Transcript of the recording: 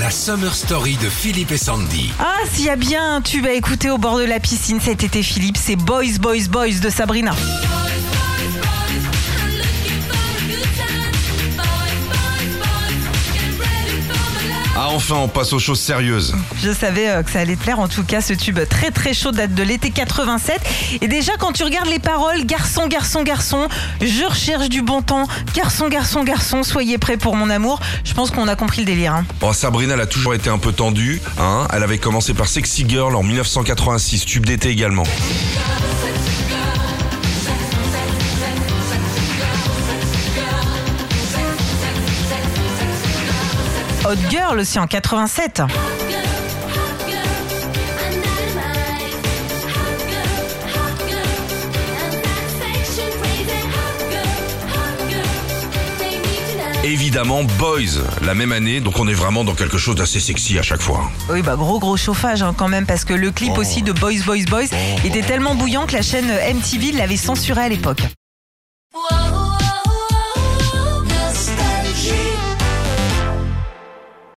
La Summer Story de Philippe et Sandy. Ah, s'il y a bien un tube à écouter au bord de la piscine cet été, Philippe, c'est Boys, Boys, Boys de Sabrina. Ah enfin, on passe aux choses sérieuses. Je savais euh, que ça allait te plaire. En tout cas, ce tube très très chaud date de l'été 87. Et déjà, quand tu regardes les paroles, garçon, garçon, garçon, je recherche du bon temps. Garçon, garçon, garçon, soyez prêts pour mon amour. Je pense qu'on a compris le délire. hein. Bon, Sabrina, elle a toujours été un peu tendue. Hein elle avait commencé par Sexy Girl en 1986, tube d'été également. Hot Girl aussi en 87. Évidemment, Boys, la même année, donc on est vraiment dans quelque chose d'assez sexy à chaque fois. Oui, bah gros gros chauffage hein, quand même parce que le clip aussi de Boys Boys Boys était tellement bouillant que la chaîne MTV l'avait censuré à l'époque.